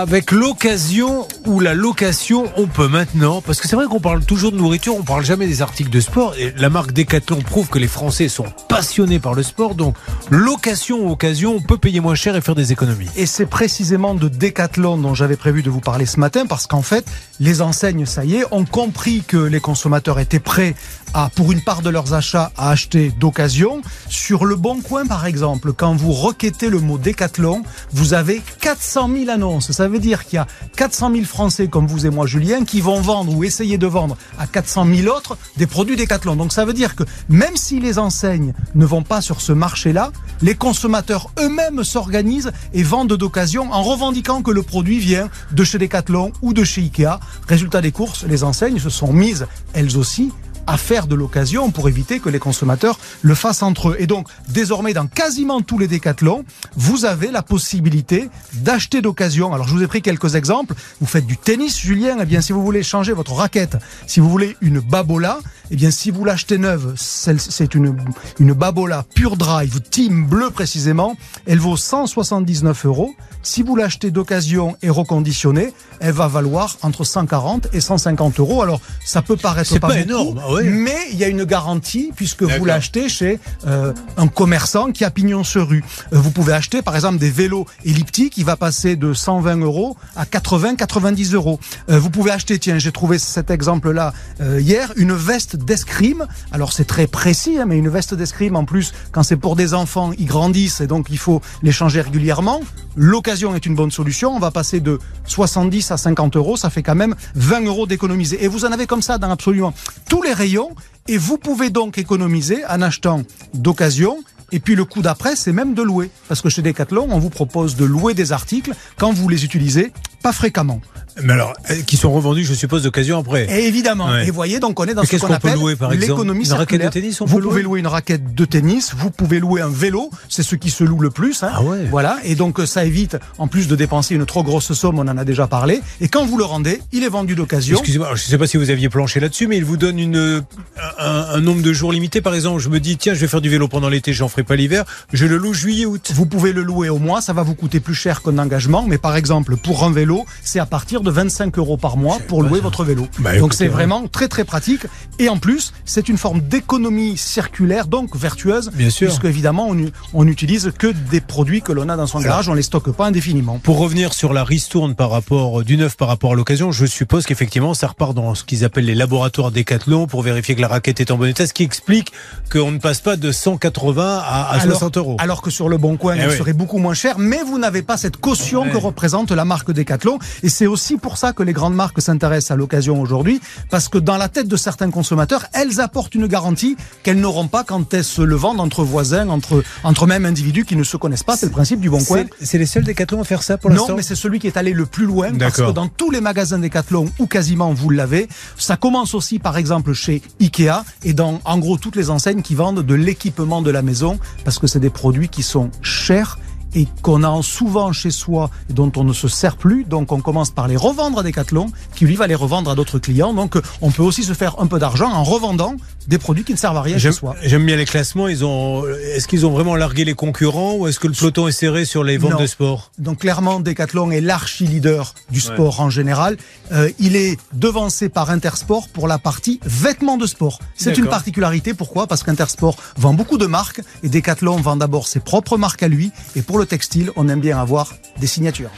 Avec l'occasion ou la location, on peut maintenant, parce que c'est vrai qu'on parle toujours de nourriture, on parle jamais des articles de sport. Et la marque Decathlon prouve que les Français sont passionnés par le sport. Donc, location ou occasion, on peut payer moins cher et faire des économies. Et c'est précisément de Decathlon dont j'avais prévu de vous parler ce matin, parce qu'en fait, les enseignes, ça y est, ont compris que les consommateurs étaient prêts à, pour une part de leurs achats, à acheter d'occasion. Sur le bon coin, par exemple, quand vous requêtez le mot Decathlon, vous avez 400 000 annonces. Veut dire qu'il y a 400 000 Français comme vous et moi, Julien, qui vont vendre ou essayer de vendre à 400 000 autres des produits Decathlon. Donc ça veut dire que même si les enseignes ne vont pas sur ce marché-là, les consommateurs eux-mêmes s'organisent et vendent d'occasion en revendiquant que le produit vient de chez Decathlon ou de chez Ikea. Résultat des courses, les enseignes se sont mises elles aussi à faire de l'occasion pour éviter que les consommateurs le fassent entre eux. Et donc, désormais, dans quasiment tous les décathlons, vous avez la possibilité d'acheter d'occasion. Alors, je vous ai pris quelques exemples. Vous faites du tennis, Julien. Eh bien, si vous voulez changer votre raquette, si vous voulez une babola, eh bien, si vous l'achetez neuve, c'est une, une babola pure drive, team bleu précisément, elle vaut 179 euros. Si vous l'achetez d'occasion et reconditionnée, elle va valoir entre 140 et 150 euros. Alors, ça peut paraître pas, énorme, ah mais il y a une garantie puisque vous l'achetez chez euh, un commerçant qui a pignon sur rue. Euh, vous pouvez acheter, par exemple, des vélos elliptiques, qui va passer de 120 euros à 80, 90 euros. Euh, vous pouvez acheter, tiens, j'ai trouvé cet exemple-là hier, une veste d'escrime. Alors, c'est très précis, hein, mais une veste d'escrime, en plus, quand c'est pour des enfants, ils grandissent et donc il faut les changer régulièrement. L'occasion est une bonne solution. On va passer de 70 à 50 euros. Ça fait quand même 20 euros d'économiser. Et vous en avez comme ça dans absolument tous les rayons. Et vous pouvez donc économiser en achetant d'occasion et puis le coup d'après, c'est même de louer. Parce que chez Decathlon, on vous propose de louer des articles quand vous les utilisez pas fréquemment. Mais alors, euh, qui sont revendus, je suppose, d'occasion après. Et évidemment. Et voyez, donc on est dans ce qu'on appelle l'économie circulaire. Raquette de tennis, on vous pouvez louer une raquette de tennis, vous pouvez louer un vélo, c'est ce qui se loue le plus. Hein. Ah ouais. Voilà. Et donc ça évite, en plus de dépenser une trop grosse somme, on en a déjà parlé. Et quand vous le rendez, il est vendu d'occasion. Excusez-moi, je ne sais pas si vous aviez planché là-dessus, mais il vous donne une, un, un, nombre de jours limité. Par exemple, je me dis, tiens, je vais faire du vélo pendant l'été, j'en ferai pas l'hiver. Je le loue juillet-août. Vous pouvez le louer au mois, ça va vous coûter plus cher qu'un engagement. Mais par exemple, pour un vélo, c'est à partir de 25 euros par mois pour louer votre vélo. Bah, donc c'est vraiment très très pratique. Et en plus, c'est une forme d'économie circulaire, donc vertueuse. Bien sûr. Puisque évidemment, on, on utilise que des produits que l'on a dans son garage, on les stocke pas indéfiniment. Pour revenir sur la ristourne par rapport du neuf par rapport à l'occasion, je suppose qu'effectivement, ça repart dans ce qu'ils appellent les laboratoires Decathlon pour vérifier que la raquette est en bon état, ce qui explique qu'on ne passe pas de 180 à, 60 euros. Alors que sur le bon coin, eh elle serait beaucoup moins cher, mais vous n'avez pas cette caution que représente la marque Decathlon. Et c'est aussi pour ça que les grandes marques s'intéressent à l'occasion aujourd'hui, parce que dans la tête de certains consommateurs, elles apportent une garantie qu'elles n'auront pas quand elles se le vendent entre voisins, entre, entre même individus qui ne se connaissent pas. C'est le principe du bon coin. C'est les seuls Decathlon à faire ça pour l'instant Non, mais c'est celui qui est allé le plus loin, parce que dans tous les magasins Decathlon, ou quasiment vous l'avez, ça commence aussi par exemple chez Ikea, et dans en gros toutes les enseignes qui vendent de l'équipement de la maison, parce que c'est des produits qui sont chers et qu'on a souvent chez soi et dont on ne se sert plus. Donc on commence par les revendre à Decathlon, qui lui va les revendre à d'autres clients. Donc on peut aussi se faire un peu d'argent en revendant des produits qui ne servent à rien chez soi. J'aime bien les classements. Ils ont, est-ce qu'ils ont vraiment largué les concurrents ou est-ce que le peloton est serré sur les ventes de sport? Donc clairement, Decathlon est l'archi-leader du sport en général. Euh, il est devancé par Intersport pour la partie vêtements de sport. C'est une particularité. Pourquoi? Parce qu'Intersport vend beaucoup de marques et Decathlon vend d'abord ses propres marques à lui. Et pour le textile, on aime bien avoir des signatures.